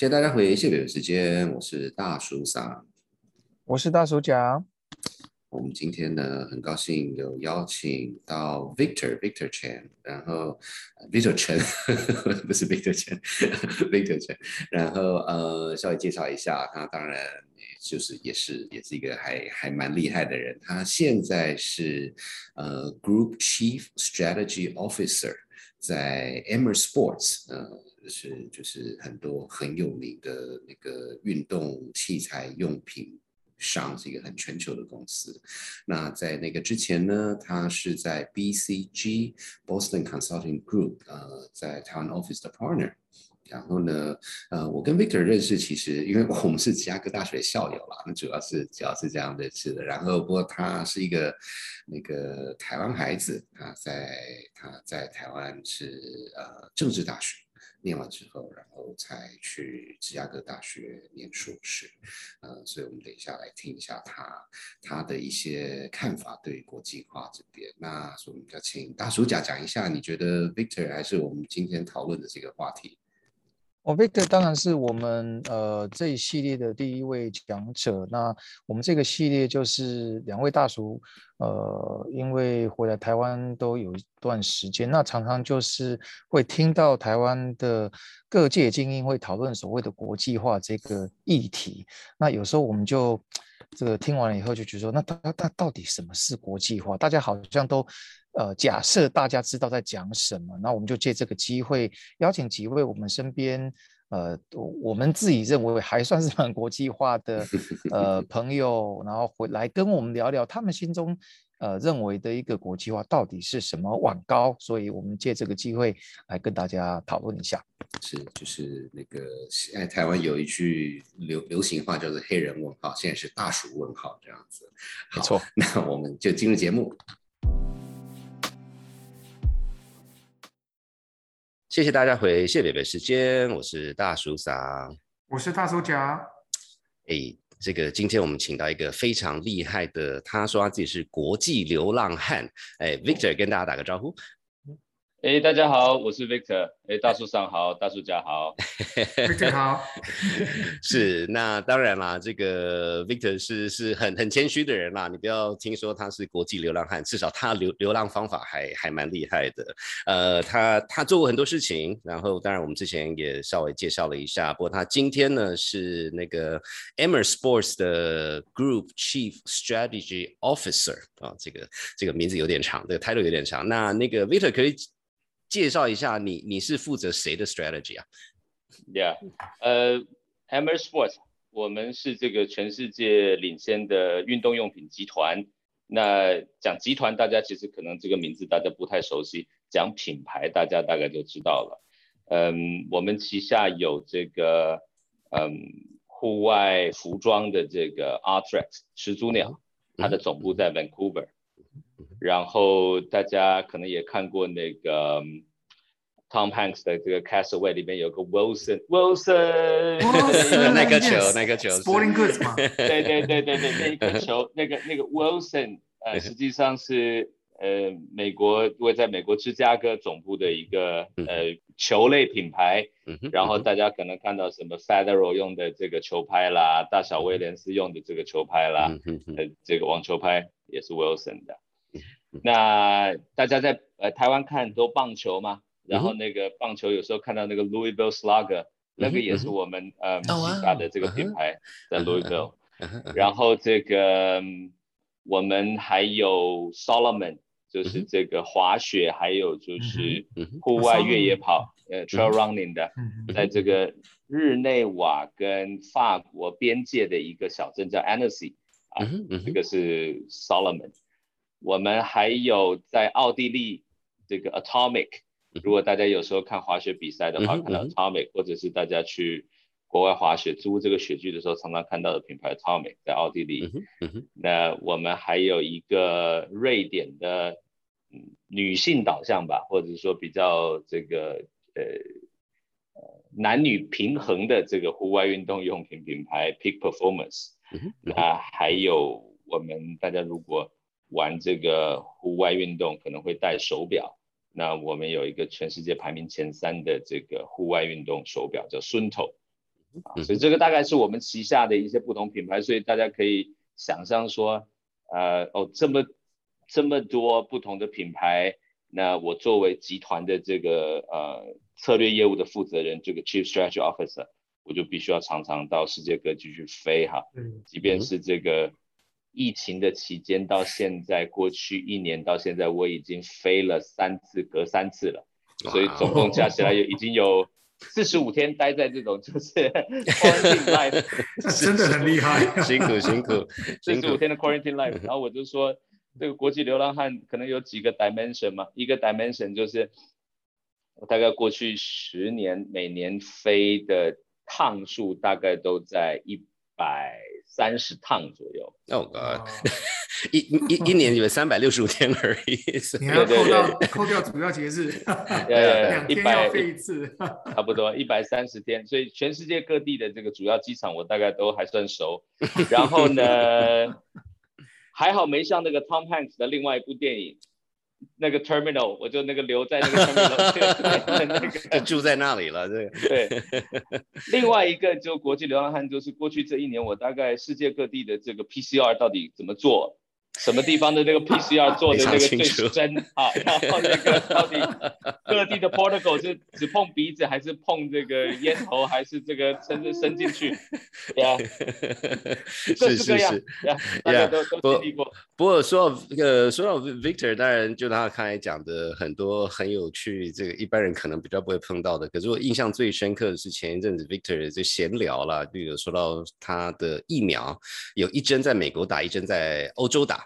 谢谢大家回谢北的时间，我是大叔桑，我是大叔甲。我们今天呢，很高兴有邀请到 Victor Victor Chen，然后 Victor Chen 不是 Victor Chen，Victor Chen，然后呃，稍微介绍一下，他当然就是也是也是一个还还蛮厉害的人，他现在是呃 Group Chief Strategy Officer 在 Emer Sports，呃，是就是很多很有名的那个运动器材用品。商是一个很全球的公司。那在那个之前呢，他是在 BCG Boston Consulting Group，呃，在台湾 office 的 partner。然后呢，呃，我跟 Victor 认识，其实因为我们是芝加哥大学校友啦，那主要是主要是这样认识的。然后不过他是一个那个台湾孩子，他在他在台湾是呃政治大学。念完之后，然后才去芝加哥大学念硕士，嗯，所以我们等一下来听一下他他的一些看法对国际化这边。那所以我们就请大叔讲讲一下，你觉得 Victor 还是我们今天讨论的这个话题？哦，Victor 当然是我们呃这一系列的第一位讲者。那我们这个系列就是两位大叔，呃，因为回来台湾都有一段时间，那常常就是会听到台湾的各界精英会讨论所谓的国际化这个议题。那有时候我们就这个听完了以后就觉得说，那他他到底什么是国际化？大家好像都。呃，假设大家知道在讲什么，那我们就借这个机会邀请几位我们身边，呃，我们自己认为还算是蛮国际化的呃 朋友，然后回来跟我们聊聊他们心中呃认为的一个国际化到底是什么碗糕，所以我们借这个机会来跟大家讨论一下。是，就是那个现在台湾有一句流流行话叫做“黑人问号”，现在是“大叔问号”这样子。没错，那我们就进入节目。谢谢大家回谢北北时间，我是大叔桑，我是大叔甲。哎，这个今天我们请到一个非常厉害的，他说他自己是国际流浪汉。哎，Victor 跟大家打个招呼。哎，大家好，我是 Victor。哎，大叔上好，大叔家好，Victor 好。是，那当然啦，这个 Victor 是是很很谦虚的人啦。你不要听说他是国际流浪汉，至少他流流浪方法还还蛮厉害的。呃，他他做过很多事情，然后当然我们之前也稍微介绍了一下。不过他今天呢是那个 Emer Sports 的 Group Chief Strategy Officer 啊，这个这个名字有点长，这个 title 有点长。那那个 Victor 可以。介绍一下你，你是负责谁的 strategy 啊？Yeah，呃，Hammer Sports，我们是这个全世界领先的运动用品集团。那讲集团，大家其实可能这个名字大家不太熟悉，讲品牌，大家大概就知道了。嗯，我们旗下有这个嗯户外服装的这个 Artrex 始祖鸟，它的总部在 Vancouver。然后大家可能也看过那个 Tom Hanks 的这个 Castaway 里面有个 Wilson，Wilson！那 个球，那个球，Sporting Goods 嘛，对对对对对，那个球，那个那个 Wilson，呃，实际上是呃美国位在美国芝加哥总部的一个呃球类品牌，然后大家可能看到什么 Federal 用的这个球拍啦，大小威廉斯用的这个球拍啦，呃，这个网球拍也是 Wilson 的。那大家在呃台湾看都棒球嘛，然后那个棒球有时候看到那个 Louisville Slugger，那个也是我们呃旗下的这个品牌在 Louisville，然后这个我们还有 Solomon，就是这个滑雪还有就是户外越野跑呃 Trail Running 的，在这个日内瓦跟法国边界的一个小镇叫 Annecy 啊，这个是 Solomon。我们还有在奥地利这个 Atomic，如果大家有时候看滑雪比赛的话，看到 Atomic，或者是大家去国外滑雪租这个雪具的时候，常常看到的品牌 Atomic 在奥地利。那我们还有一个瑞典的女性导向吧，或者是说比较这个呃男女平衡的这个户外运动用品品牌 Peak Performance。那还有我们大家如果玩这个户外运动可能会戴手表，那我们有一个全世界排名前三的这个户外运动手表叫 Sunto，啊，所以这个大概是我们旗下的一些不同品牌，所以大家可以想象说，呃，哦，这么这么多不同的品牌，那我作为集团的这个呃策略业务的负责人，这个 Chief Strategy Officer，我就必须要常常到世界各地去飞哈，嗯，即便是这个疫情的期间到现在，过去一年到现在，我已经飞了三次，隔三次了，所以总共加起来有已经有。四十五天待在这种就是 quarantine life，真的很厉害，辛苦辛苦。四十五天的 quarantine life，然后我就说，这个国际流浪汉可能有几个 dimension 嘛，一个 dimension 就是我大概过去十年每年飞的趟数大概都在一百三十趟左右。Oh God。一一一年有三百六十五天而已，你要扣掉扣掉主要节日，两天要飞一次，差不多一百三十天。所以全世界各地的这个主要机场我大概都还算熟。然后呢，还好没像那个 Tom Hanks 的另外一部电影，那个 Terminal，我就那个留在那个 Terminal，那个就住在那里了。对对。另外一个就国际流浪汉，就是过去这一年我大概世界各地的这个 PCR 到底怎么做？什么地方的那个 PCR 做的那个最深啊？然后那个到底各地的 protocol 是只碰鼻子，还是碰这个烟头，还是这个伸伸进去？对啊，各式各样，大家都都经历过。不过说到呃，说到 Victor，当然就他刚才讲的很多很有趣，这个一般人可能比较不会碰到的。可是我印象最深刻的是前一阵子 Victor 就闲聊了，就有说到他的疫苗有一针在美国打，一针在欧洲打。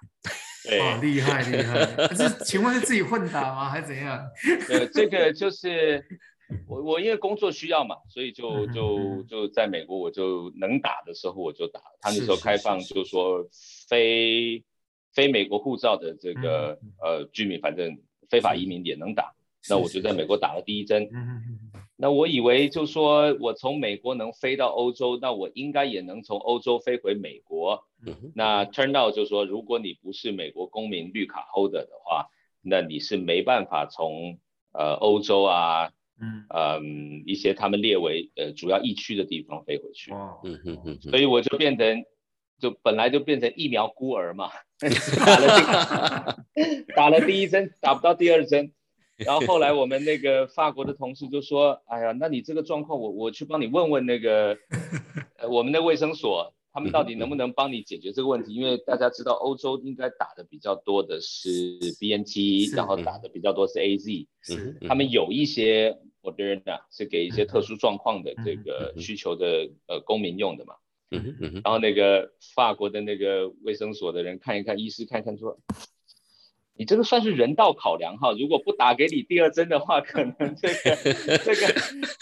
哦，厉害厉害！是请问是自己混打吗，还是怎样？呃，这个就是我我因为工作需要嘛，所以就就就在美国，我就能打的时候我就打。他那时候开放，就说非非美国护照的这个呃居民，反正非法移民也能打。那我就在美国打了第一针。那我以为就说我从美国能飞到欧洲，那我应该也能从欧洲飞回美国。那 turn out 就说，如果你不是美国公民绿卡 holder 的话，那你是没办法从呃欧洲啊，嗯嗯一些他们列为呃主要疫区的地方飞回去。嗯嗯嗯。所以我就变成，就本来就变成疫苗孤儿嘛，打了 打了第一针，打不到第二针。然后后来我们那个法国的同事就说：“哎呀，那你这个状况，我我去帮你问问那个 呃我们的卫生所，他们到底能不能帮你解决这个问题？因为大家知道欧洲应该打的比较多的是 BNT，然后打的比较多是 AZ，他们有一些 Moderna 是给一些特殊状况的这个需求的呃公民用的嘛。然后那个法国的那个卫生所的人看一看，医师看看说。”你这个算是人道考量哈，如果不打给你第二针的话，可能 这个这个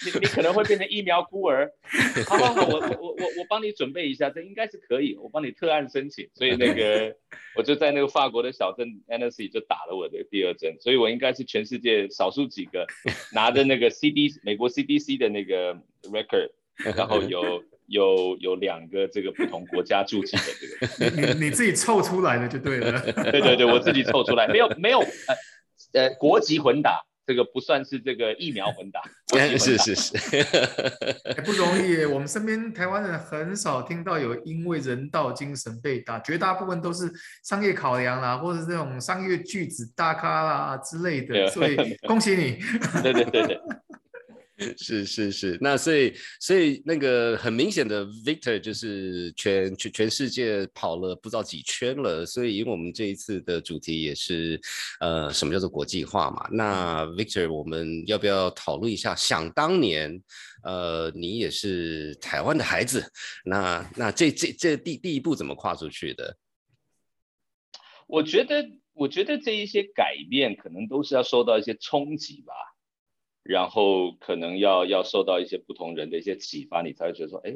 你你可能会变成疫苗孤儿。好好好，我我我我帮你准备一下，这应该是可以，我帮你特案申请。所以那个我就在那个法国的小镇 Annecy 就打了我的第二针，所以我应该是全世界少数几个拿着那个 CD 美国 CDC 的那个 record，然后有。有有两个这个不同国家驻籍的这个，你你自己凑出来的就对了。对对对，我自己凑出来，没有没有呃呃国籍混打，这个不算是这个疫苗混打。是是是，不容易。我们身边台湾人很少听到有因为人道精神被打，绝大部分都是商业考量啦，或者这种商业巨子大咖啦之类的。所以 恭喜你。对对对对。是是是，那所以所以那个很明显的 Victor 就是全全全世界跑了不知道几圈了，所以因为我们这一次的主题也是呃什么叫做国际化嘛，那 Victor 我们要不要讨论一下？想当年呃你也是台湾的孩子，那那这这这第第一步怎么跨出去的？我觉得我觉得这一些改变可能都是要受到一些冲击吧。然后可能要要受到一些不同人的一些启发，你才会觉得说，哎，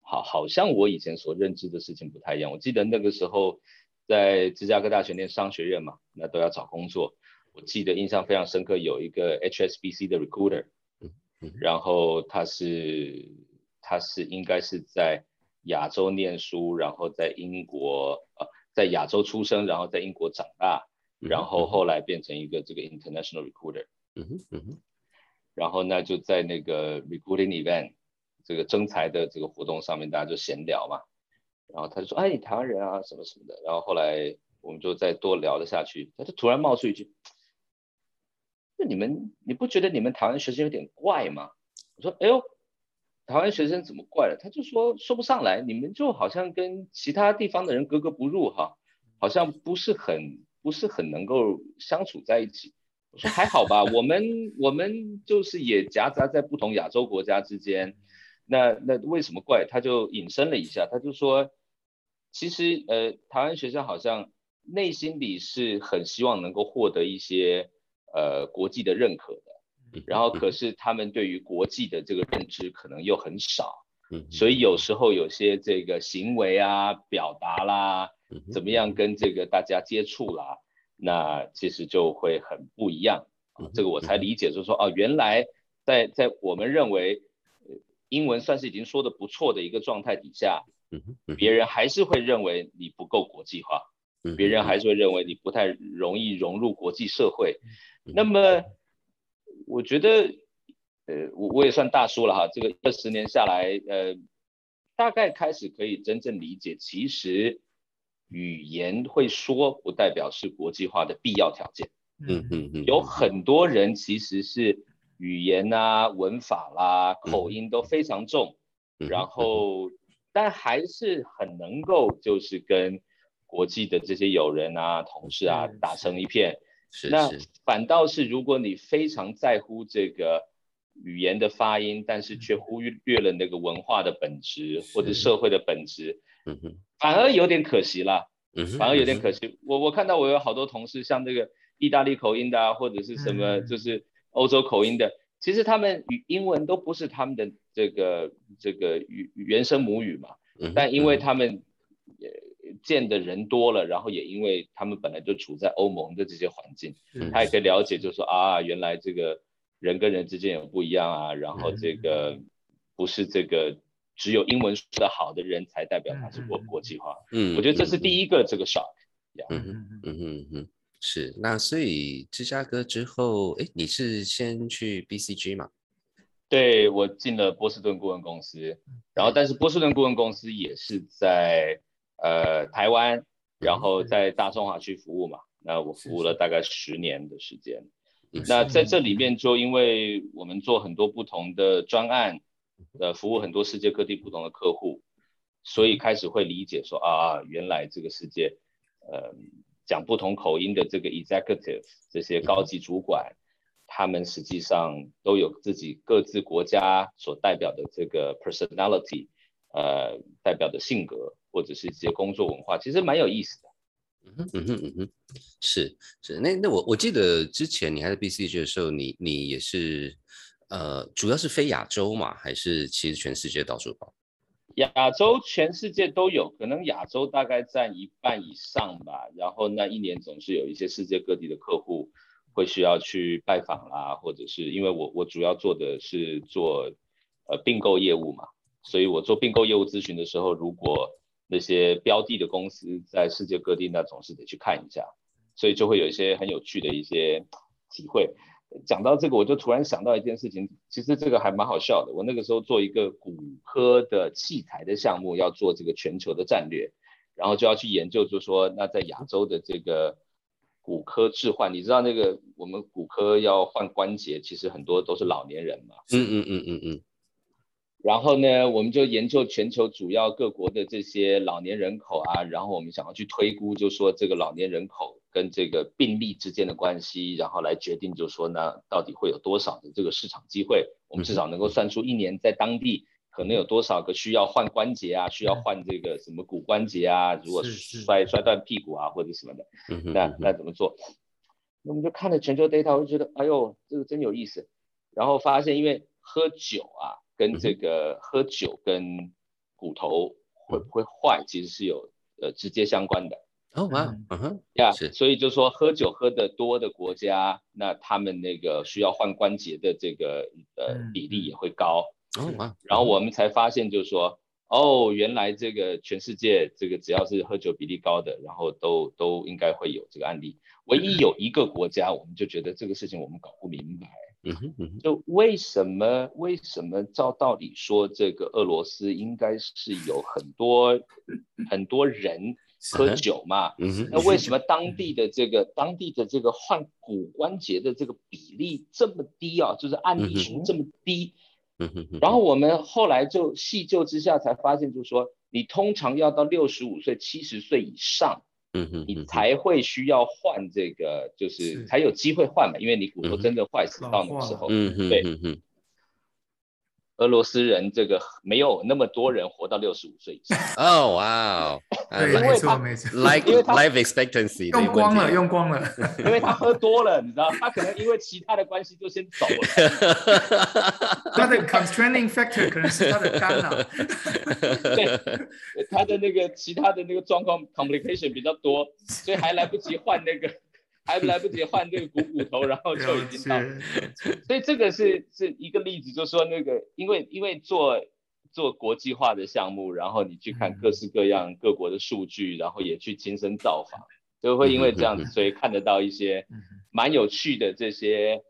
好，好像我以前所认知的事情不太一样。我记得那个时候在芝加哥大学念商学院嘛，那都要找工作。我记得印象非常深刻，有一个 HSBC 的 recruiter，然后他是他是应该是在亚洲念书，然后在英国呃在亚洲出生，然后在英国长大，然后后来变成一个这个 international recruiter。嗯哼，嗯哼，然后呢，就在那个 recruiting event，这个征才的这个活动上面，大家就闲聊嘛，然后他就说，哎，你台湾人啊，什么什么的，然后后来我们就再多聊了下去，他就突然冒出一句，那你们你不觉得你们台湾学生有点怪吗？我说，哎呦，台湾学生怎么怪了？他就说说不上来，你们就好像跟其他地方的人格格不入哈，好像不是很不是很能够相处在一起。我说还好吧，我们我们就是也夹杂在不同亚洲国家之间，那那为什么怪？他就引申了一下，他就说，其实呃，台湾学生好像内心里是很希望能够获得一些呃国际的认可的，然后可是他们对于国际的这个认知可能又很少，所以有时候有些这个行为啊、表达啦，怎么样跟这个大家接触啦。那其实就会很不一样啊，这个我才理解，就是说哦，原来在在我们认为英文算是已经说的不错的一个状态底下，别人还是会认为你不够国际化，别人还是会认为你不太容易融入国际社会。那么我觉得，呃，我我也算大叔了哈，这个二十年下来，呃，大概开始可以真正理解，其实。语言会说不代表是国际化的必要条件。嗯嗯嗯，有很多人其实是语言啊、文法啦、口音都非常重，然后但还是很能够就是跟国际的这些友人啊、同事啊打成一片。是那反倒是如果你非常在乎这个语言的发音，但是却忽略了那个文化的本质或者社会的本质。嗯哼。反而有点可惜啦嗯，反而有点可惜。我我看到我有好多同事，像这个意大利口音的啊，或者是什么就是欧洲口音的，其实他们语英文都不是他们的这个这个语原生母语嘛。但因为他们见的人多了，然后也因为他们本来就处在欧盟的这些环境，他也可以了解，就说啊，原来这个人跟人之间有不一样啊，然后这个不是这个。只有英文说的好的人才代表他是国国际化。嗯，我觉得这是第一个这个 shock。嗯嗯嗯嗯嗯，是。那所以芝加哥之后，哎，你是先去 BCG 吗？对，我进了波士顿顾问公司，然后但是波士顿顾问公司也是在呃台湾，然后在大中华区服务嘛。那我服务了大概十年的时间。那在这里面就因为我们做很多不同的专案。呃，服务很多世界各地不同的客户，所以开始会理解说啊，原来这个世界，呃，讲不同口音的这个 executive 这些高级主管，他们实际上都有自己各自国家所代表的这个 personality，呃，代表的性格或者是一些工作文化，其实蛮有意思的。嗯哼嗯哼嗯哼，是是，那那我我记得之前你还在 BCG 的时候，你你也是。呃，主要是飞亚洲嘛，还是其实全世界到处跑？亚洲全世界都有，可能亚洲大概占一半以上吧。然后那一年总是有一些世界各地的客户会需要去拜访啦，或者是因为我我主要做的是做呃并购业务嘛，所以我做并购业务咨询的时候，如果那些标的的公司在世界各地，那总是得去看一下，所以就会有一些很有趣的一些体会。讲到这个，我就突然想到一件事情，其实这个还蛮好笑的。我那个时候做一个骨科的器材的项目，要做这个全球的战略，然后就要去研究，就说那在亚洲的这个骨科置换，你知道那个我们骨科要换关节，其实很多都是老年人嘛。嗯嗯嗯嗯嗯。然后呢，我们就研究全球主要各国的这些老年人口啊，然后我们想要去推估，就说这个老年人口跟这个病例之间的关系，然后来决定，就说呢，到底会有多少的这个市场机会，我们至少能够算出一年在当地可能有多少个需要换关节啊，需要换这个什么骨关节啊，如果摔摔断屁股啊或者什么的，那那怎么做？那我们就看了全球 data，我就觉得，哎呦，这个真有意思。然后发现，因为喝酒啊。跟这个喝酒跟骨头会不会坏，其实是有呃直接相关的。哦啊，嗯哼，呀，所以就说喝酒喝得多的国家，那他们那个需要换关节的这个呃比例也会高。哦哇，然后我们才发现，就是说，哦，原来这个全世界这个只要是喝酒比例高的，然后都都应该会有这个案例。唯一有一个国家，我们就觉得这个事情我们搞不明白。嗯哼就为什么为什么照道理说，这个俄罗斯应该是有很多很多人喝酒嘛？那为什么当地的这个当地的这个患骨关节的这个比例这么低啊？就是案例数这么低？然后我们后来就细究之下才发现，就是说你通常要到六十五岁、七十岁以上。嗯哼，你才会需要换这个，就是才有机会换嘛，因为你骨头真的坏死到那个时候，嗯哼，对。俄罗斯人这个没有那么多人活到六十五岁以上。哦，哇哦，对，没错没错，like life expectancy 用光了，用光了，因为他喝多了，你知道，他可能因为其他的关系就先走了。他的 constraining factor 可能是他的肝啊。对，他的那个其他的那个状况 complication 比较多，所以还来不及换那个。还来不及换这个股骨头，然后就已经到，所以这个是是一个例子，就是说那个因为因为做做国际化的项目，然后你去看各式各样各国的数据，然后也去亲身造访，就会因为这样子，所以看得到一些蛮有趣的这些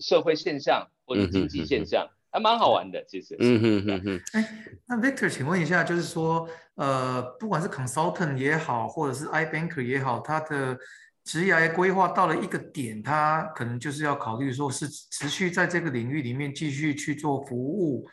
社会现象或者经济现象，还蛮好玩的，其实。嗯嗯嗯嗯。哎，那 Victor，请问一下，就是说，呃，不管是 consultant 也好，或者是 i banker 也好，他的职业规划到了一个点，他可能就是要考虑说，是持续在这个领域里面继续去做服务，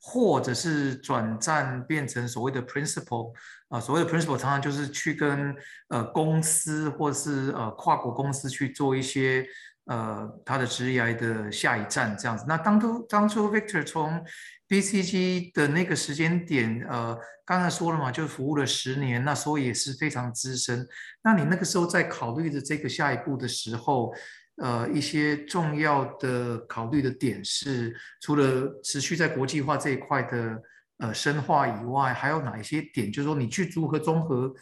或者是转战变成所谓的 principal 啊，所谓的 principal 常常就是去跟呃公司或是呃跨国公司去做一些。呃，他的职业的下一站这样子。那当初当初 Victor 从 BCG 的那个时间点，呃，刚才说了嘛，就服务了十年，那所以也是非常资深。那你那个时候在考虑的这个下一步的时候，呃，一些重要的考虑的点是，除了持续在国际化这一块的呃深化以外，还有哪一些点？就是说你去如何综合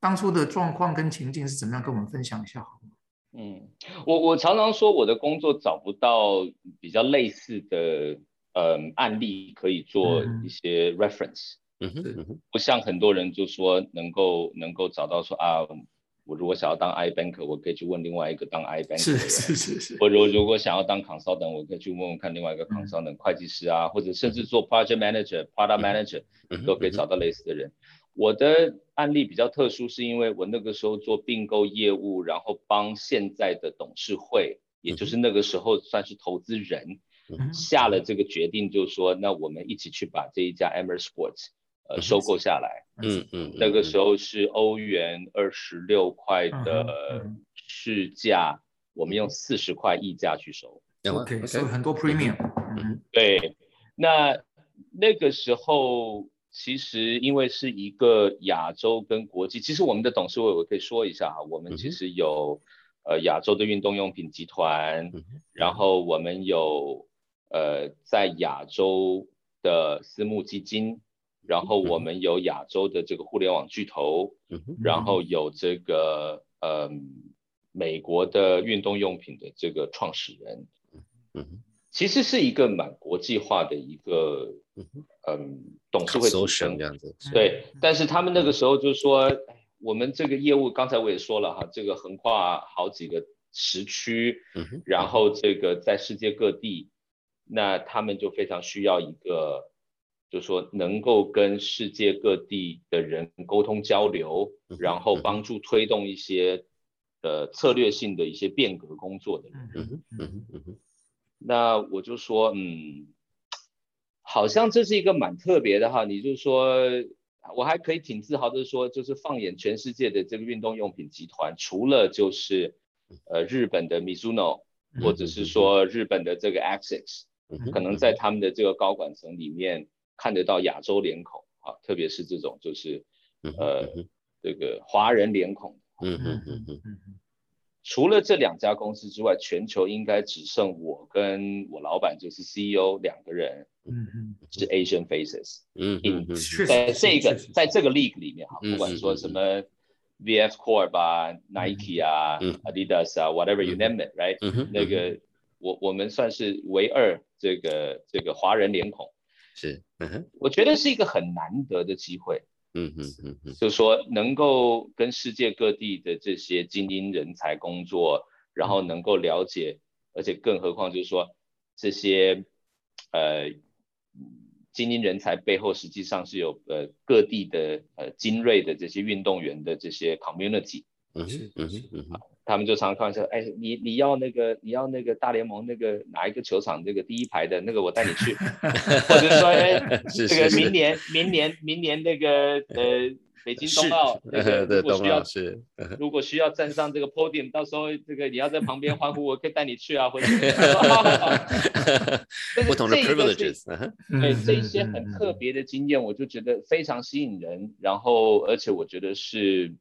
当初的状况跟情境是怎么样，跟我们分享一下好吗？嗯，我我常常说我的工作找不到比较类似的呃案例可以做一些 reference，嗯哼，不像很多人就说能够能够找到说啊，我如果想要当 i banker，我可以去问另外一个当 i banker，是是是是，或者如果想要当 consultant，我可以去问问看另外一个 consultant 会计师啊，或者甚至做 project manager、product manager 都可以找到类似的人。我的案例比较特殊，是因为我那个时候做并购业务，然后帮现在的董事会，也就是那个时候算是投资人，下了这个决定，就是说，那我们一起去把这一家 Emer Sports 呃收购下来。嗯嗯。那个时候是欧元二十六块的市价，我们用四十块溢价去收。OK，所以很多 Premium。嗯。对，那那个时候。其实，因为是一个亚洲跟国际，其实我们的董事会我可以说一下哈，我们其实有呃亚洲的运动用品集团，然后我们有呃在亚洲的私募基金，然后我们有亚洲的这个互联网巨头，然后有这个呃美国的运动用品的这个创始人，其实是一个蛮国际化的一个。嗯，董事会组成这样子，对。但是他们那个时候就说，我们这个业务，刚才我也说了哈，这个横跨好几个时区，然后这个在世界各地，那他们就非常需要一个，就说能够跟世界各地的人沟通交流，然后帮助推动一些呃策略性的一些变革工作的人。那我就说，嗯。好像这是一个蛮特别的哈，你就说，我还可以挺自豪的说，就是放眼全世界的这个运动用品集团，除了就是呃日本的 Mizuno，或者是说日本的这个 Access，可能在他们的这个高管层里面看得到亚洲脸孔啊，特别是这种就是呃这个华人脸孔。嗯嗯嗯嗯嗯。除了这两家公司之外，全球应该只剩我跟我老板就是 CEO 两个人，嗯嗯，是 Asian faces，嗯嗯嗯，在这个在这个 league 里面哈，不管说什么 VF Corp 啊，Nike 啊，Adidas 啊，whatever you name it，right，那个我我们算是唯二这个这个华人脸孔，是，我觉得是一个很难得的机会。嗯嗯嗯嗯，就是说能够跟世界各地的这些精英人才工作，然后能够了解，而且更何况就是说，这些呃精英人才背后，实际上是有呃各地的呃精锐的这些运动员的这些 community。嗯嗯嗯，他们就常常开玩笑，哎，你你要那个你要那个大联盟那个哪一个球场那个第一排的那个我带你去，或者说哎 这个明年明年明年那个呃北京冬奥那个 的冬如果需要如果需要站上这个 podium，到时候这个你要在旁边欢呼，我可以带你去啊，或者不同的 privileges，对嗯这一些很特别的经验，我就觉得非常吸引人，然后而且我觉得是，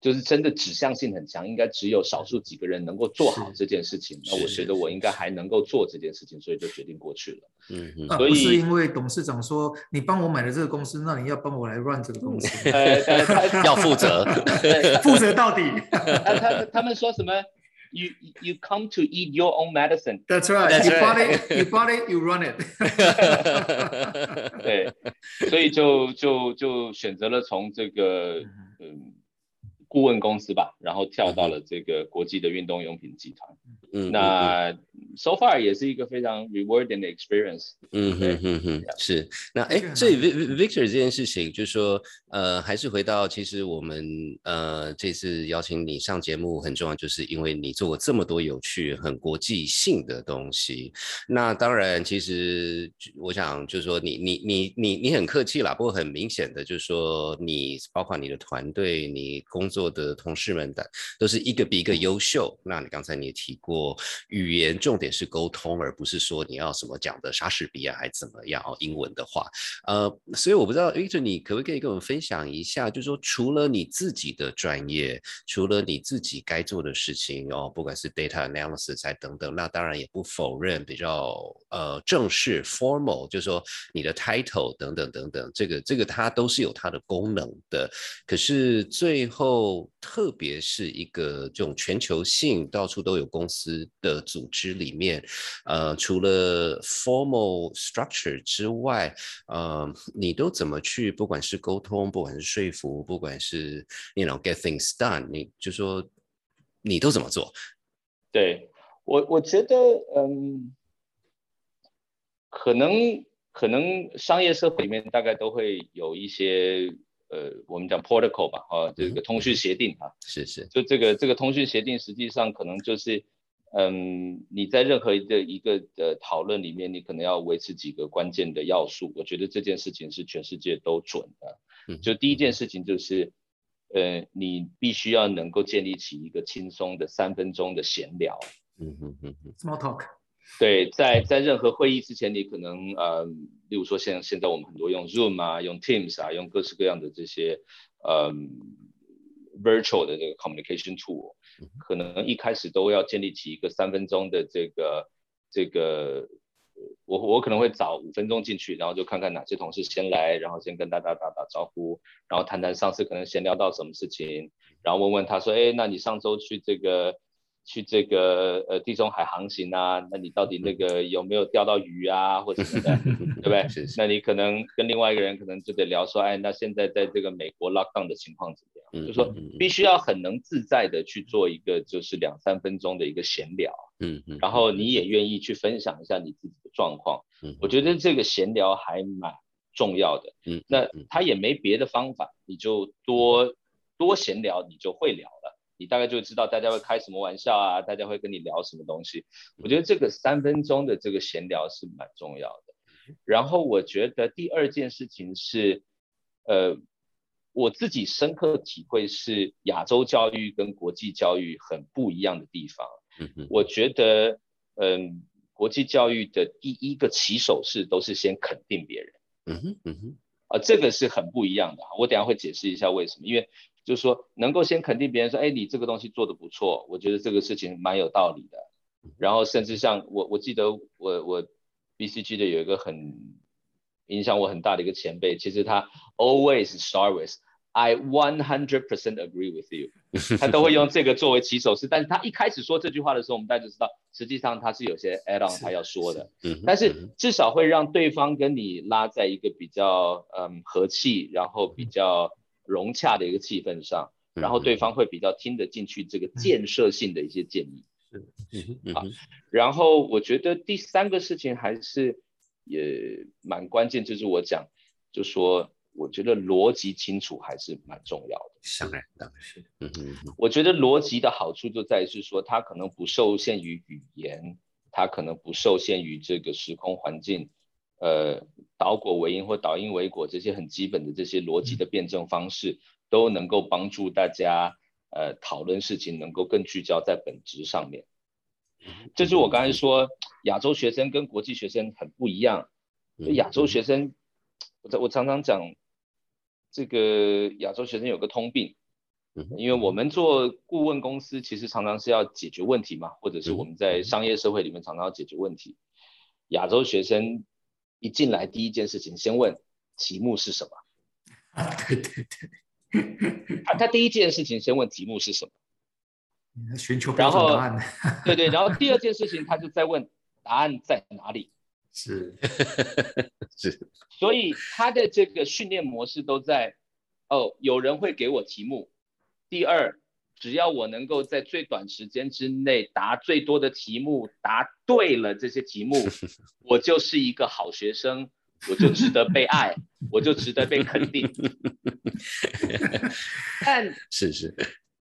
就是真的指向性很强，应该只有少数几个人能够做好这件事情。那我觉得我应该还能够做这件事情，所以就决定过去了。嗯哼啊，所不是因为董事长说你帮我买了这个公司，那你要帮我来 run 这个公司，呃，呃他 要负责，负责到底。他他他们说什么？You you come to eat your own medicine。That's right. That's you right. bought it. You bought it. You run it. 对，所以就就就选择了从这个嗯顾问公司吧，然后跳到了这个国际的运动用品集团。嗯，那 so far 也是一个非常 rewarding 的 experience。嗯哼哼哼，是那哎这 Victor 这件事情，就是说，呃，还是回到，其实我们呃这次邀请你上节目很重要，就是因为你做过这么多有趣、很国际性的东西。那当然，其实我想就是说你，你你你你很客气啦，不过很明显的就是说，你包括你的团队、你工作的同事们的，都是一个比一个优秀。那你刚才你也提过，语言重点是沟通，而不是说你要什么讲的莎士比亚还怎么样哦，英文的话，呃，所以我不知道 Victor，你可不可以跟我们分享一下，就是说除了你自己的专业，除了你自己该做的事情哦，不管是 data analysis 还等等，那当然也不否认比较呃正式 formal，就是说你的 title 等等等等，这个这个它都是有它的功能的。可是最后，特别是一个这种全球性到处都有公司的组织里面，呃，除了 formal structure 之外，呃，你都怎么去，不管是沟通，不管是说服，不管是 you know get things done，你就说你都怎么做？对我，我觉得，嗯，可能可能商业社会里面大概都会有一些，呃，我们讲 protocol 吧，啊，这个通讯协定啊，是是，就这个这个通讯协定，实际上可能就是，嗯，你在任何一个一个的讨论里面，你可能要维持几个关键的要素。我觉得这件事情是全世界都准的。嗯就第一件事情就是，呃，你必须要能够建立起一个轻松的三分钟的闲聊。嗯哼哼哼，Small talk. 对，在在任何会议之前，你可能呃，例如说现现在我们很多用 Zoom 啊，用 Teams 啊，用各式各样的这些呃 virtual 的这个 communication tool，可能一开始都要建立起一个三分钟的这个这个，我我可能会早五分钟进去，然后就看看哪些同事先来，然后先跟大家打打招呼，然后谈谈上次可能闲聊到什么事情，然后问问他说，哎，那你上周去这个。去这个呃地中海航行啊，那你到底那个有没有钓到鱼啊，或者什么的，对不对？是是，那你可能跟另外一个人可能就得聊说，哎，那现在在这个美国 lockdown 的情况怎么样？嗯就说必须要很能自在的去做一个就是两三分钟的一个闲聊，嗯嗯，然后你也愿意去分享一下你自己的状况。嗯，我觉得这个闲聊还蛮重要的。嗯，那嗯他也没别的方法，你就多多闲聊，你就会聊了。你大概就知道大家会开什么玩笑啊，大家会跟你聊什么东西。我觉得这个三分钟的这个闲聊是蛮重要的。然后我觉得第二件事情是，呃，我自己深刻体会是亚洲教育跟国际教育很不一样的地方。我觉得，嗯，国际教育的第一个起手式都是先肯定别人。嗯哼嗯哼啊，这个是很不一样的。我等下会解释一下为什么，因为就是说能够先肯定别人说，哎，你这个东西做的不错，我觉得这个事情蛮有道理的。然后甚至像我，我记得我我 BCG 的有一个很影响我很大的一个前辈，其实他 always start with I one hundred percent agree with you，他都会用这个作为起手式。但是他一开始说这句话的时候，我们大家就知道，实际上他是有些 add on 是他要说的。嗯，但是至少会让对方跟你拉在一个比较嗯和气，然后比较融洽的一个气氛上，然后对方会比较听得进去这个建设性的一些建议。好，然后我觉得第三个事情还是也蛮关键，就是我讲，就说我觉得逻辑清楚还是蛮重要的。当然，当然是。嗯哼，我觉得逻辑的好处就在于是说，它可能不受限于语言，它可能不受限于这个时空环境，呃，导果为因或导因为果这些很基本的这些逻辑的辩证方式，都能够帮助大家。呃，讨论事情能够更聚焦在本质上面，这是我刚才说亚洲学生跟国际学生很不一样。亚洲学生，我我常常讲，这个亚洲学生有个通病，因为我们做顾问公司，其实常常是要解决问题嘛，或者是我们在商业社会里面常常要解决问题。亚洲学生一进来，第一件事情先问题目是什么？啊，对对对。他他第一件事情先问题目是什么，寻求标准答案。对对，然后第二件事情他就在问答案在哪里。是 是，所以他的这个训练模式都在哦，有人会给我题目。第二，只要我能够在最短时间之内答最多的题目，答对了这些题目，我就是一个好学生。我就值得被爱，我就值得被肯定。但是是，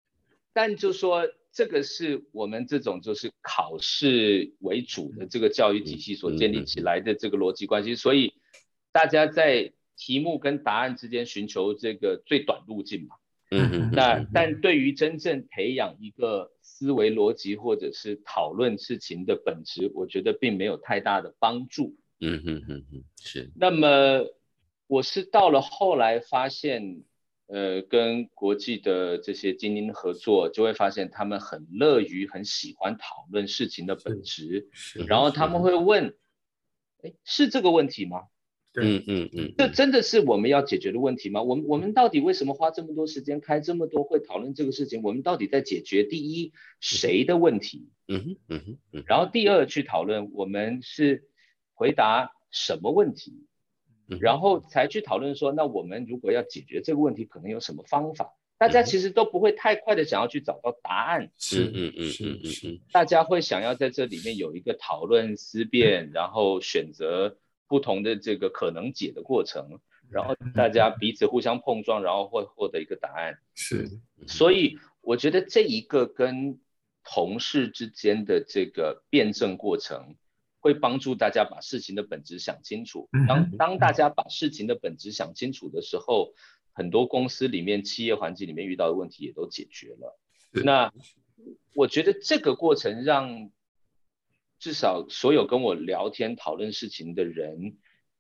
但就说这个是我们这种就是考试为主的这个教育体系所建立起来的这个逻辑关系，所以大家在题目跟答案之间寻求这个最短路径嘛。嗯嗯。那但对于真正培养一个思维逻辑或者是讨论事情的本质，我觉得并没有太大的帮助。嗯哼哼哼，是。那么我是到了后来发现，呃，跟国际的这些精英合作，就会发现他们很乐于、很喜欢讨论事情的本质。是。然后他们会问，哎，是这个问题吗？嗯嗯嗯。这真的是我们要解决的问题吗？我们我们到底为什么花这么多时间开这么多会讨论这个事情？我们到底在解决第一谁的问题？嗯哼嗯哼嗯。然后第二去讨论我们是。回答什么问题，然后才去讨论说，那我们如果要解决这个问题，可能有什么方法？大家其实都不会太快的想要去找到答案，是嗯嗯嗯嗯嗯，大家会想要在这里面有一个讨论思辨，然后选择不同的这个可能解的过程，然后大家彼此互相碰撞，然后会获得一个答案。是，所以我觉得这一个跟同事之间的这个辩证过程。会帮助大家把事情的本质想清楚。当当大家把事情的本质想清楚的时候，很多公司里面、企业环境里面遇到的问题也都解决了。那我觉得这个过程让至少所有跟我聊天讨论事情的人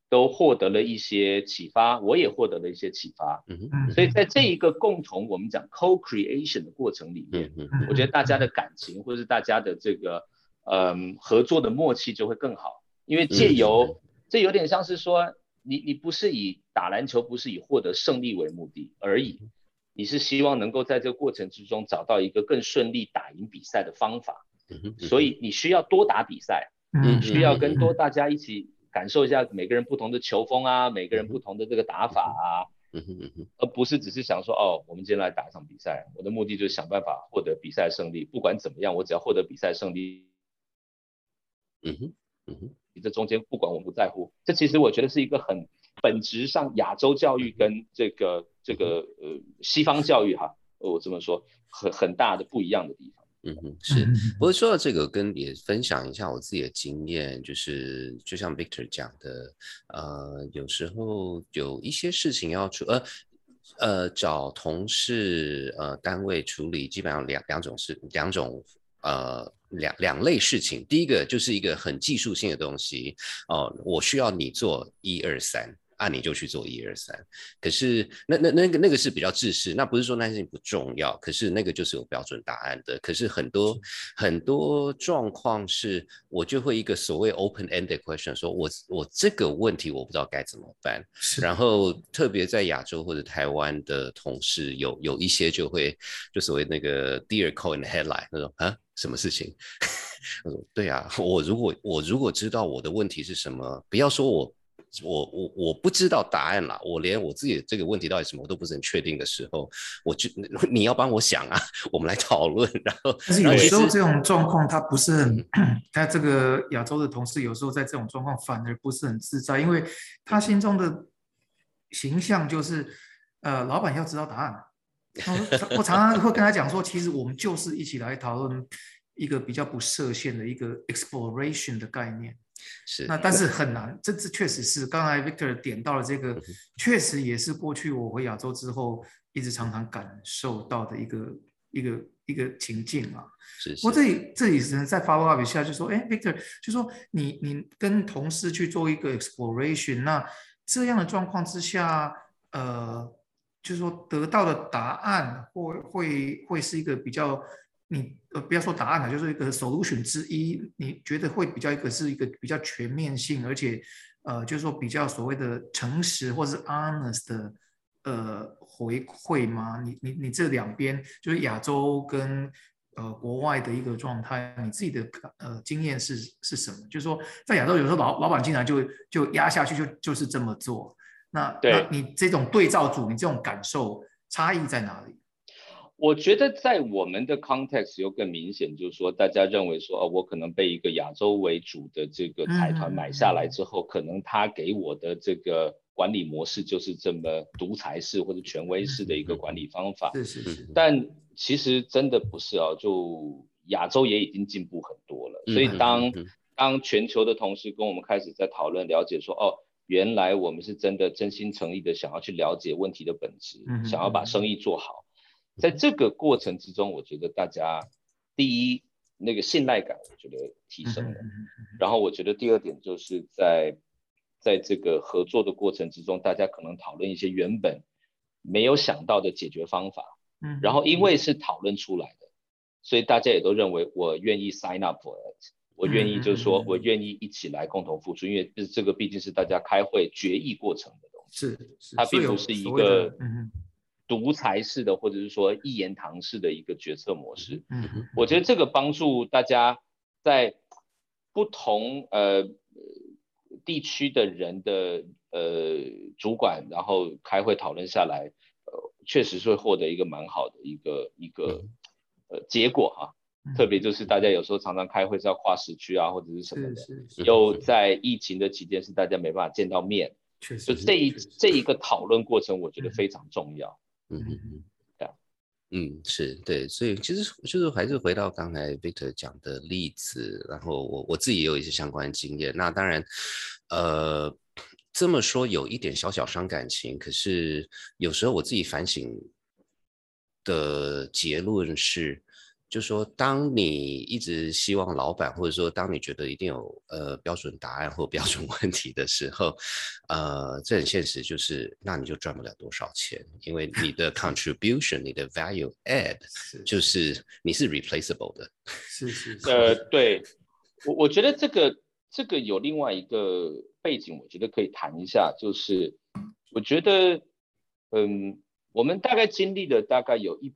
都获得了一些启发，我也获得了一些启发。嗯所以在这一个共同我们讲 co-creation 的过程里面，我觉得大家的感情或者是大家的这个。嗯，合作的默契就会更好，因为借由这有点像是说，你你不是以打篮球不是以获得胜利为目的而已，你是希望能够在这个过程之中找到一个更顺利打赢比赛的方法，所以你需要多打比赛，你需要跟多大家一起感受一下每个人不同的球风啊，每个人不同的这个打法啊，而不是只是想说哦，我们今天来打一场比赛，我的目的就是想办法获得比赛胜利，不管怎么样，我只要获得比赛胜利。嗯哼，嗯哼，你这中间不管我不在乎，这其实我觉得是一个很本质上亚洲教育跟这个这个呃西方教育哈，我这么说很很大的不一样的地方。嗯哼，是。不过说到这个，跟也分享一下我自己的经验，就是就像 Victor 讲的，呃，有时候有一些事情要处，呃呃，找同事呃单位处理，基本上两两种事，两种。呃，两两类事情，第一个就是一个很技术性的东西哦，我需要你做一二三。按你就去做一二三，可是那那那个那个是比较自私，那不是说那件事情不重要，可是那个就是有标准答案的。可是很多很多状况是，我就会一个所谓 open-ended question，说我我这个问题我不知道该怎么办。然后特别在亚洲或者台湾的同事，有有一些就会就所谓那个 dear call in headline 那种啊，什么事情？他说对啊，我如果我如果知道我的问题是什么，不要说我。我我我不知道答案啦，我连我自己这个问题到底什么我都不是很确定的时候，我就你要帮我想啊，我们来讨论。然后，但是有时候这种状况他不是很，他这个亚洲的同事有时候在这种状况反而不是很自在，因为他心中的形象就是，呃，老板要知道答案。我常常会跟他讲说，其实我们就是一起来讨论一个比较不设限的一个 exploration 的概念。是，那但是很难，这这确实是刚才 Victor 点到了这个，确实也是过去我回亚洲之后一直常常感受到的一个一个一个情境啊。是，是。我这里这里只能在 follow up 一下，就说，哎，Victor，就说你你跟同事去做一个 exploration，那这样的状况之下，呃。就是说得到的答案会会会是一个比较，你呃不要说答案了，就是一个 solution 之一，你觉得会比较一个是一个比较全面性，而且呃就是说比较所谓的诚实或是 honest 的呃回馈吗？你你你这两边就是亚洲跟呃国外的一个状态，你自己的呃经验是是什么？就是说在亚洲有时候老老板经常就就压下去就就是这么做。那那你这种对照组，你这种感受差异在哪里？我觉得在我们的 context 又更明显，就是说大家认为说，哦，我可能被一个亚洲为主的这个财团买下来之后，可能他给我的这个管理模式就是这么独裁式或者权威式的一个管理方法。是是是。但其实真的不是哦，就亚洲也已经进步很多了。所以当当全球的同事跟我们开始在讨论了解说，哦。原来我们是真的真心诚意的想要去了解问题的本质，想要把生意做好。在这个过程之中，我觉得大家第一那个信赖感，我觉得提升了。然后我觉得第二点就是在在这个合作的过程之中，大家可能讨论一些原本没有想到的解决方法。然后因为是讨论出来的，所以大家也都认为我愿意 sign up for it。我愿意，就是说我愿意一起来共同付出，因为这这个毕竟是大家开会决议过程的东西，是它并不是一个独裁式的，或者是说一言堂式的一个决策模式。嗯，我觉得这个帮助大家在不同呃地区的人的呃主管，然后开会讨论下来，呃，确实是会获得一个蛮好的一个一个呃结果哈。特别就是大家有时候常常开会是要跨时区啊，或者是什么的，又在疫情的期间是大家没办法见到面，确实，就这一这一个讨论过程，我觉得非常重要。嗯嗯嗯，对，嗯是对，所以其实就是还是回到刚才 Victor 讲的例子，然后我我自己也有一些相关经验。那当然，呃，这么说有一点小小伤感情，可是有时候我自己反省的结论是。就说，当你一直希望老板，或者说当你觉得一定有呃标准答案或标准 问题的时候，呃，这很现实，就是那你就赚不了多少钱，因为你的 contribution，你的 value add，就是你是 replaceable 的。是 是。呃，对我我觉得这个这个有另外一个背景，我觉得可以谈一下，就是我觉得，嗯，我们大概经历了大概有一百。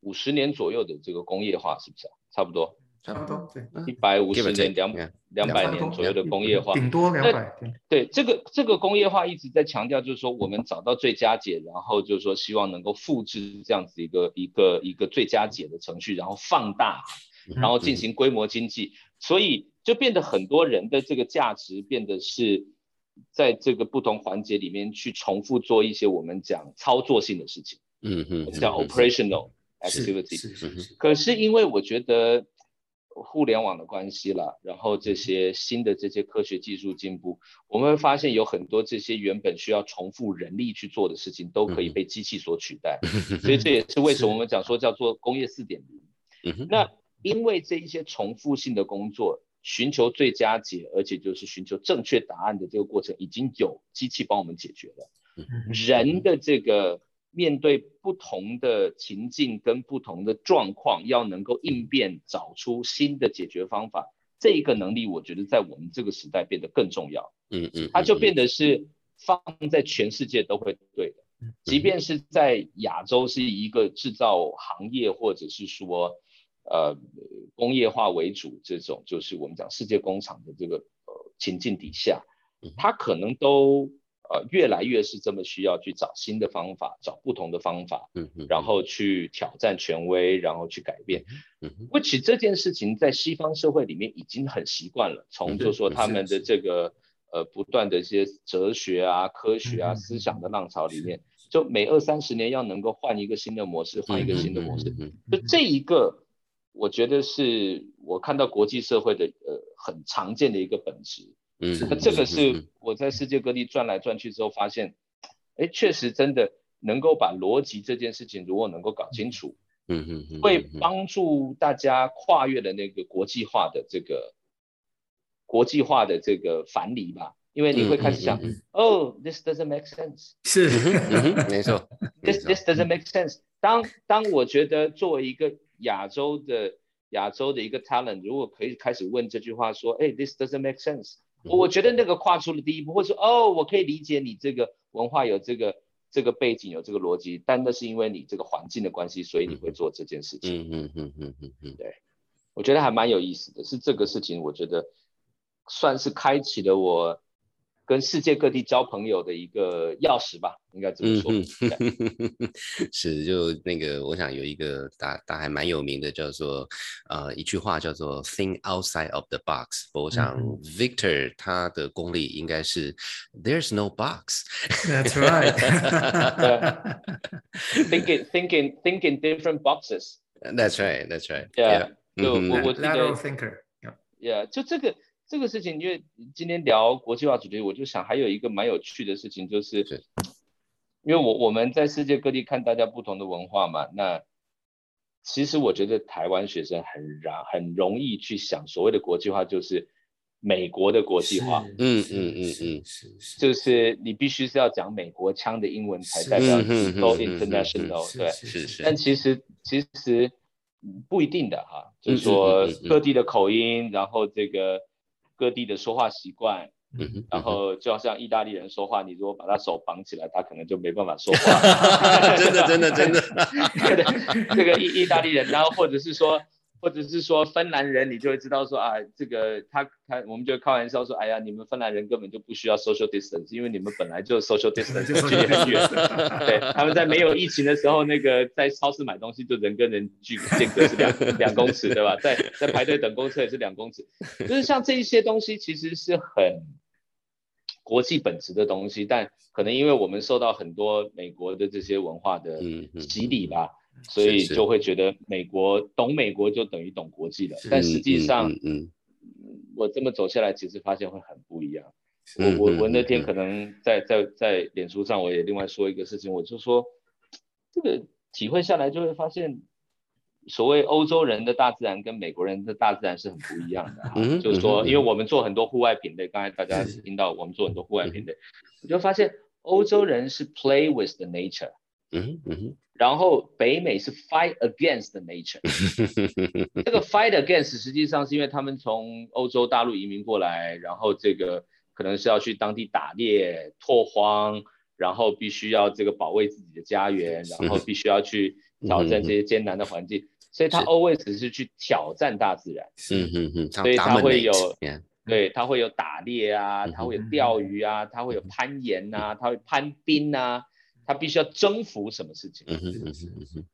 五十年左右的这个工业化是不是啊？差不多，差不多，对，一百五十年、两两百年左右的工业化，顶多两百。对，这个这个工业化一直在强调，就是说我们找到最佳解，然后就是说希望能够复制这样子一个一个一个最佳解的程序，然后放大，然后进行规模经济，所以就变得很多人的这个价值变得是在这个不同环节里面去重复做一些我们讲操作性的事情，嗯嗯，叫 operational。activity，可是因为我觉得互联网的关系了，然后这些新的这些科学技术进步，我们会发现有很多这些原本需要重复人力去做的事情，都可以被机器所取代。所以这也是为什么我们讲说叫做工业四点零。那因为这一些重复性的工作，寻求最佳解，而且就是寻求正确答案的这个过程，已经有机器帮我们解决了。人的这个。面对不同的情境跟不同的状况，要能够应变，找出新的解决方法，这一个能力，我觉得在我们这个时代变得更重要。嗯嗯，它就变得是放在全世界都会对的，即便是在亚洲是一个制造行业，或者是说呃工业化为主这种，就是我们讲世界工厂的这个呃情境底下，它可能都呃越来越是这么需要去找新的方法，找不同的方法，嗯嗯，然后去挑战权威，然后去改变。嗯，which 这件事情在西方社会里面已经很习惯了，从就说他们的这个呃不断的一些哲学啊、科学啊、思想的浪潮里面。就每二三十年要能够换一个新的模式，换一个新的模式，就这一个，我觉得是我看到国际社会的呃很常见的一个本质。嗯，那这个是我在世界各地转来转去之后发现，哎，确实真的能够把逻辑这件事情如果能够搞清楚，嗯嗯嗯，会帮助大家跨越的那个国际化的这个国际化的这个樊篱吧。因为你会开始想，哦，this doesn't make sense，是，没错，this this doesn't make sense。当当我觉得作为一个亚洲的亚洲的一个 talent，如果可以开始问这句话，说，哎，this doesn't make sense，我觉得那个跨出了第一步，或者说，哦，我可以理解你这个文化有这个这个背景有这个逻辑，但那是因为你这个环境的关系，所以你会做这件事情。嗯嗯嗯嗯嗯嗯，对，我觉得还蛮有意思的，是这个事情，我觉得算是开启了我。跟世界各地交朋友的一个钥匙吧，应该这么说。是，就那个，我想有一个大大还蛮有名的，叫做呃一句话叫做 “think outside of the box”。我想 Victor 他的功力应该是 “there's no box”。That's right. Thinking, thinking, thinking different boxes. That's right. That's right. Yeah. 就我我 lateral thinker. Yeah. 就这个。这个事情，因为今天聊国际化主题，我就想还有一个蛮有趣的事情，就是因为我我们在世界各地看大家不同的文化嘛，那其实我觉得台湾学生很然很容易去想所谓的国际化，就是美国的国际化，嗯嗯嗯嗯，就是你必须是要讲美国腔的英文才代表 go international，对，是是，但其实其实不一定的哈，就是说各地的口音，然后这个。各地的说话习惯，嗯，然后就好像意大利人说话，你如果把他手绑起来，他可能就没办法说话。真的，真的，真的。这个意意大利人，然后或者是说。或者是说芬兰人，你就会知道说啊，这个他他，我们就开玩笑说，哎呀，你们芬兰人根本就不需要 social distance，因为你们本来就 social distance 距离很远。对，他们在没有疫情的时候，那个在超市买东西就人跟人距间隔是两 两公尺，对吧？在在排队等公车也是两公尺，就是像这一些东西其实是很国际本质的东西，但可能因为我们受到很多美国的这些文化的洗礼吧。所以就会觉得美国懂美国就等于懂国际了，但实际上，嗯，我这么走下来，其实发现会很不一样。我我我那天可能在在在脸书上，我也另外说一个事情，我就说这个体会下来就会发现，所谓欧洲人的大自然跟美国人的大自然是很不一样的嗯。就是说，因为我们做很多户外品类，刚才大家听到我们做很多户外品类，你就发现欧洲人是 play with the nature。嗯嗯，然后北美是 fight against the nature，这个 fight against 实际上是因为他们从欧洲大陆移民过来，然后这个可能是要去当地打猎拓荒，然后必须要这个保卫自己的家园，然后必须要去挑战这些艰难的环境，所以他 always 是去挑战大自然。嗯嗯嗯，所以他会有，对他会有打猎啊，他会有钓鱼啊，他会有攀岩呐，他会攀冰呐。他必须要征服什么事情？嗯哼嗯哼嗯哼。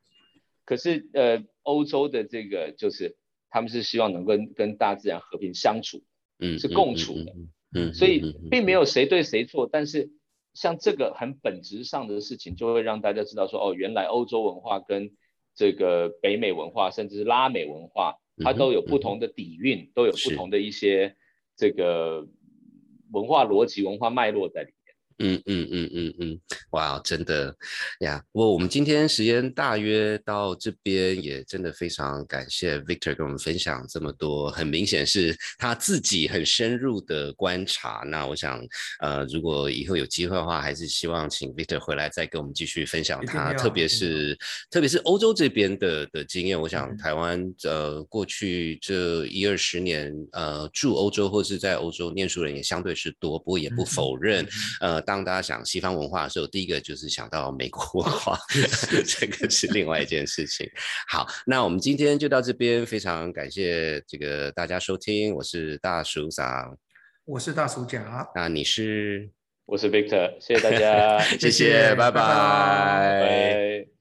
可是呃，欧洲的这个就是他们是希望能够跟大自然和平相处，嗯，是共处的，嗯，所以并没有谁对谁错。但是像这个很本质上的事情，就会让大家知道说，哦，原来欧洲文化跟这个北美文化，甚至是拉美文化，它都有不同的底蕴，都有不同的一些这个文化逻辑、文化脉络在里。嗯嗯嗯嗯嗯，哇，真的呀！不过我们今天时间大约到这边，也真的非常感谢 Victor 跟我们分享这么多，很明显是他自己很深入的观察。那我想，呃，如果以后有机会的话，还是希望请 Victor 回来再跟我们继续分享他，特别是特别是欧洲这边的的经验。我想台湾呃过去这一二十年，呃住欧洲或是在欧洲念书人也相对是多，不过也不否认，呃。当大家想西方文化的时候，第一个就是想到美国文化，这个是另外一件事情。好，那我们今天就到这边，非常感谢这个大家收听，我是大叔长，我是大叔甲。那你是？我是 Victor，谢谢大家，谢谢，拜拜。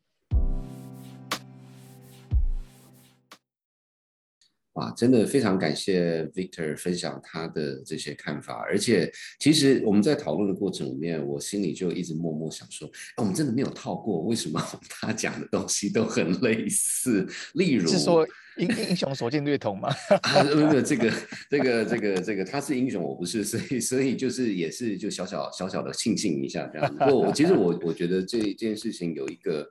哇，真的非常感谢 Victor 分享他的这些看法，而且其实我们在讨论的过程里面，我心里就一直默默想说，哎我们真的没有套过，为什么 他讲的东西都很类似？例如是说。英英雄所见略同嘛？啊，没有这个，这个，这个，这个，他是英雄，我不是，所以，所以就是也是就小小小小的庆幸一下这样。不过，我其实我我觉得这件事情有一个，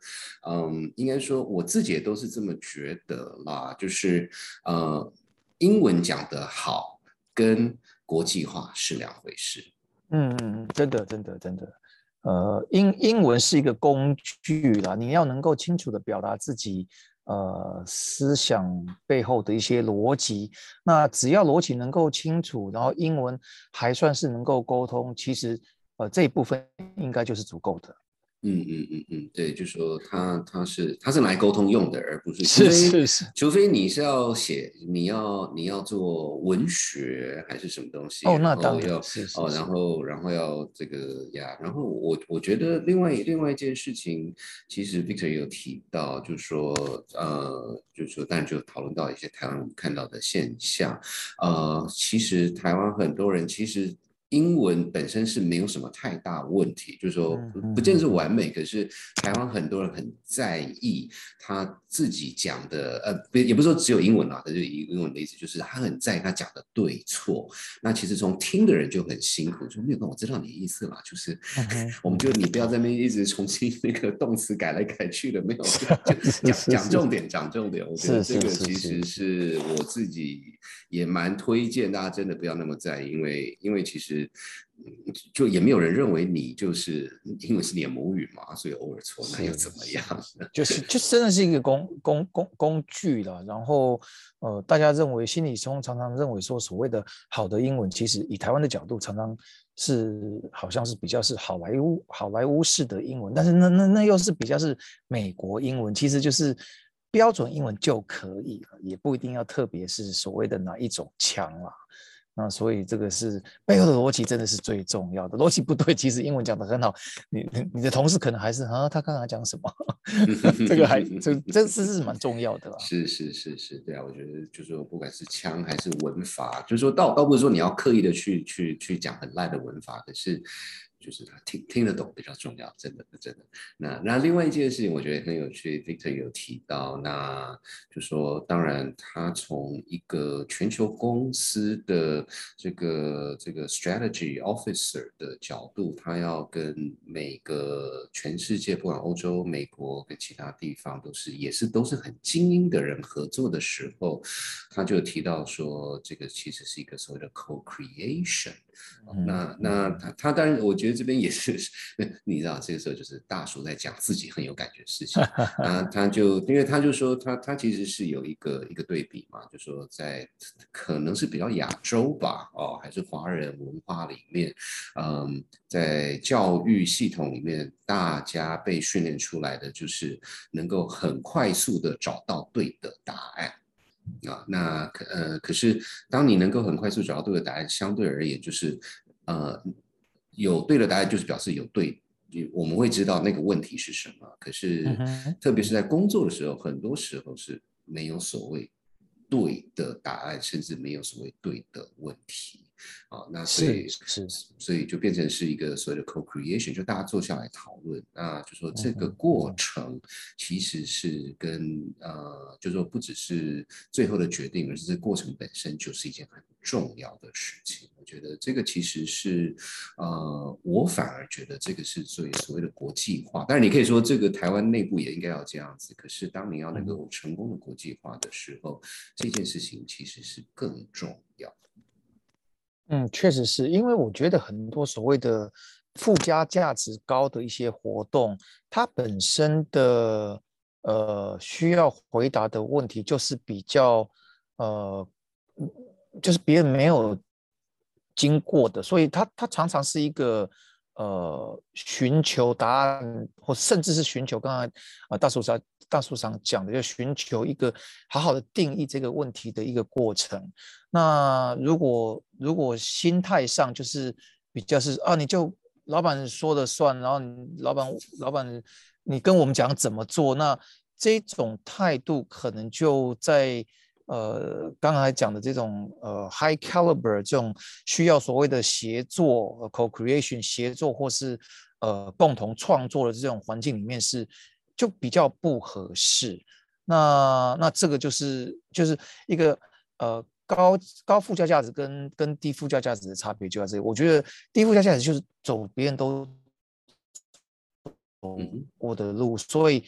嗯，应该说我自己也都是这么觉得啦，就是呃，英文讲得好跟国际化是两回事。嗯嗯嗯，真的真的真的，呃，英英文是一个工具啦，你要能够清楚的表达自己。呃，思想背后的一些逻辑，那只要逻辑能够清楚，然后英文还算是能够沟通，其实呃这一部分应该就是足够的。嗯嗯嗯嗯，对，就说他他是他是来沟通用的，而不是是是是，除非你是要写，你要你要做文学还是什么东西哦，那当然要哦，然后然后要这个呀，然后我我觉得另外另外一件事情，其实 Victor 有提到，就是说呃，就是说，但就讨论到一些台湾看到的现象，呃，其实台湾很多人其实。英文本身是没有什么太大问题，就是说不见得是完美，可是台湾很多人很在意他自己讲的，呃，不也不是说只有英文啦，他就以英文的意思，就是他很在意他讲的对错。那其实从听的人就很辛苦，说没有，我知道你的意思啦，就是 我们就你不要在那边一直重新那个动词改来改去的，没有，就讲讲重点，讲重点。我觉得这个其实是我自己也蛮推荐大家，真的不要那么在意，因为因为其实。就也没有人认为你就是英文是你的母语嘛，所以偶尔错那又怎么样？就是就真的是一个工工工工具了。然后呃，大家认为心理中常常认为说所谓的好的英文，其实以台湾的角度，常常是好像是比较是好莱坞好莱坞式的英文，但是那那那又是比较是美国英文，其实就是标准英文就可以了，也不一定要特别是所谓的哪一种腔啦。那所以这个是背后的逻辑，真的是最重要的。逻辑不对，其实英文讲的很好，你你的同事可能还是啊，他刚刚讲什么？这个还这这是是蛮重要的啦。是是是是，对啊，我觉得就是说，不管是枪还是文法，就是说倒倒不是说你要刻意的去去去讲很烂的文法，可是。就是他听听得懂比较重要，真的真的。那那另外一件事情，我觉得很有趣，Victor 有提到，那就说，当然他从一个全球公司的这个这个 strategy officer 的角度，他要跟每个全世界，不管欧洲、美国跟其他地方，都是也是都是很精英的人合作的时候，他就提到说，这个其实是一个所谓的 co-creation。那那他他当然，我觉得这边也是，你知道，这个时候就是大叔在讲自己很有感觉的事情啊，他就因为他就说他他其实是有一个一个对比嘛，就说在可能是比较亚洲吧，哦，还是华人文化里面，嗯，在教育系统里面，大家被训练出来的就是能够很快速的找到对的答案。啊，那可呃，可是当你能够很快速找到对的答案，相对而言就是呃，有对的答案就是表示有对，我们会知道那个问题是什么。可是特别是在工作的时候，很多时候是没有所谓对的答案，甚至没有所谓对的问题。啊，那所以是，所以就变成是一个所谓的 co-creation，就大家坐下来讨论，那就说这个过程其实是跟呃，就说不只是最后的决定，而是这过程本身就是一件很重要的事情。我觉得这个其实是呃，我反而觉得这个是最所谓的国际化。但是你可以说这个台湾内部也应该要这样子，可是当你要能够成功的国际化的时候，这件事情其实是更重要。嗯，确实是。因为我觉得很多所谓的附加价值高的一些活动，它本身的呃需要回答的问题就是比较呃，就是别人没有经过的，所以它它常常是一个呃寻求答案，或甚至是寻求刚才啊大叔上大叔上讲的，就寻求一个好好的定义这个问题的一个过程。那如果如果心态上就是比较是啊，你就老板说了算，然后老板老板你跟我们讲怎么做，那这种态度可能就在。呃，刚才讲的这种呃 high caliber 这种需要所谓的协作 co-creation 协作或是呃共同创作的这种环境里面是就比较不合适。那那这个就是就是一个呃高高附加价值跟跟低附加价值的差别就在这里。我觉得低附加价值就是走别人都走过的路，所以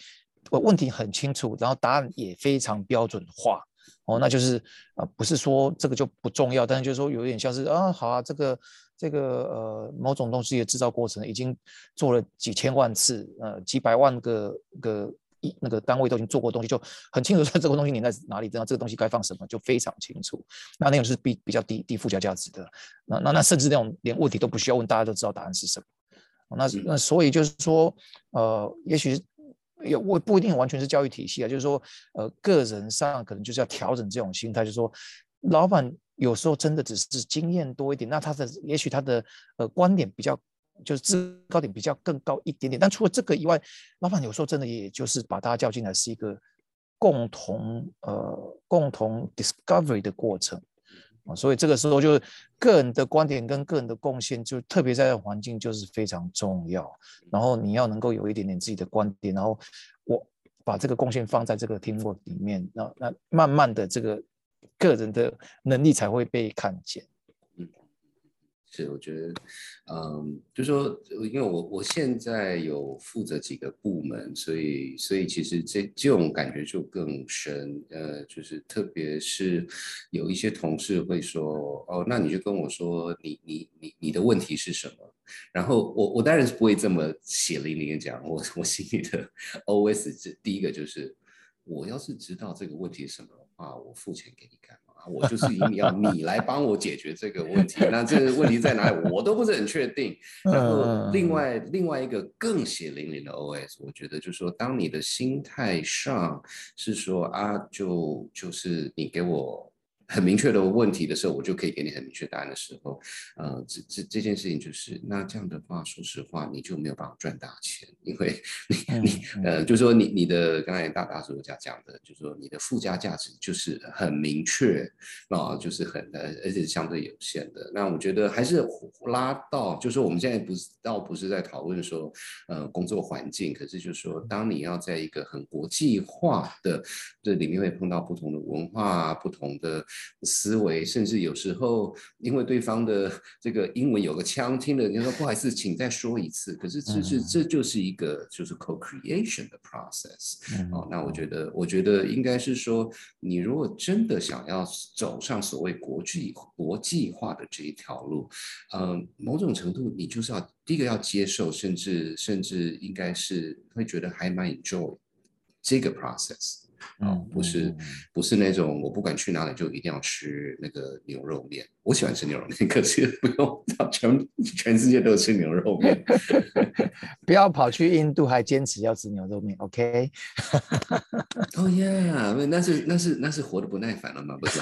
问题很清楚，然后答案也非常标准化。哦，那就是啊，不是说这个就不重要，但是就是说有点像是啊，好啊，这个这个呃某种东西的制造过程已经做了几千万次，呃几百万个个一那个单位都已经做过东西，就很清楚说这个东西你在哪里，知道这个东西该放什么就非常清楚。那那种是比比较低低附加价值的，那那那甚至那种连问题都不需要问，大家都知道答案是什么。那那所以就是说，呃，也许。也我不一定完全是教育体系啊，就是说，呃，个人上可能就是要调整这种心态，就是说，老板有时候真的只是经验多一点，那他的也许他的呃观点比较就是制高点比较更高一点点，但除了这个以外，老板有时候真的也就是把大家叫进来是一个共同呃共同 discovery 的过程。啊，所以这个时候就是个人的观点跟个人的贡献，就特别在环境就是非常重要。然后你要能够有一点点自己的观点，然后我把这个贡献放在这个 teamwork 里面，那那慢慢的这个个人的能力才会被看见。是，我觉得，嗯，就说，因为我我现在有负责几个部门，所以所以其实这这种感觉就更深，呃，就是特别是有一些同事会说，哦，那你就跟我说，你你你你的问题是什么？然后我我当然是不会这么血淋淋的讲，我我心里的 O S 这第一个就是，我要是知道这个问题什么的话，我付钱给你干。我就是一定要你来帮我解决这个问题，那这个问题在哪里，我都不是很确定。然后另外另外一个更血淋淋的 OS，我觉得就是说，当你的心态上是说啊，就就是你给我。很明确的问题的时候，我就可以给你很明确答案的时候，呃，这这这件事情就是，那这样的话，说实话，你就没有办法赚大钱，因为你你呃，就说你你的刚才大大所讲讲的，就是说你的附加价值就是很明确啊，就是很呃，而且相对有限的。那我觉得还是拉到，就是说我们现在不是倒不是在讨论说呃工作环境，可是就是说，当你要在一个很国际化的这里面会碰到不同的文化、不同的。思维，甚至有时候因为对方的这个英文有个腔，听了人家说不好意思，请再说一次。可是这是这就是一个就是 co-creation 的 process 哦。那我觉得，我觉得应该是说，你如果真的想要走上所谓国际国际化的这一条路，嗯，某种程度你就是要第一个要接受，甚至甚至应该是会觉得还蛮 enjoy 这个 process。哦，不是，不是那种我不管去哪里就一定要吃那个牛肉面。我喜欢吃牛肉面，可是不用 全全世界都吃牛肉面。不要跑去印度还坚持要吃牛肉面，OK？哦耶，那是那是那是活得不耐烦了吗？不是。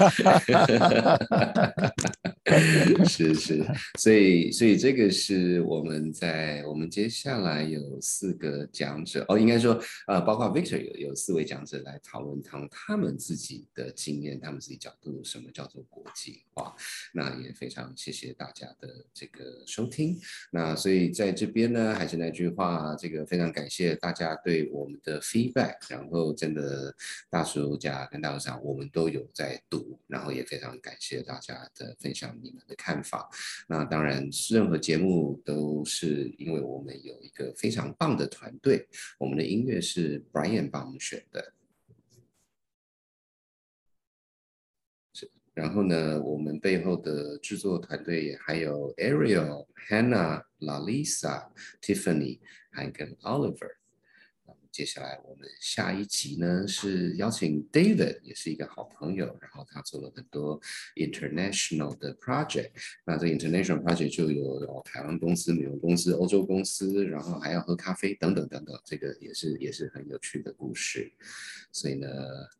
是是，所以所以这个是我们在我们接下来有四个讲者哦，应该说呃，包括 Victor 有有四位讲者来讨论他们他们自己的经验，他们自己角度，什么叫做国际化？那也非常谢谢大家的这个收听。那所以在这边呢，还是那句话，这个非常感谢大家对我们的 feedback，然后真的大叔家跟大叔长我们都有在读，然后也非常感谢大家的分享。你们的看法，那当然，任何节目都是因为我们有一个非常棒的团队，我们的音乐是 Brian 帮我们选的，然后呢，我们背后的制作团队还有 Ariel、Hannah、Lalisa、Tiffany，还跟 Oliver。接下来我们下一集呢是邀请 David，也是一个好朋友，然后他做了很多 international 的 project。那这 international project 就有台湾公司、美国公司、欧洲公司，然后还要喝咖啡等等等等，这个也是也是很有趣的故事。所以呢，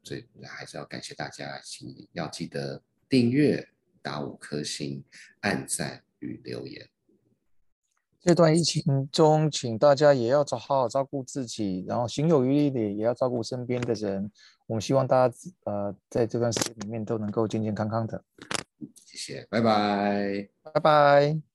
最还是要感谢大家，请要记得订阅、打五颗星、按赞与留言。这段疫情中，请大家也要照好好照顾自己，然后行有余力的也要照顾身边的人。我们希望大家呃在这段时间里面都能够健健康康的。谢谢，拜拜，拜拜。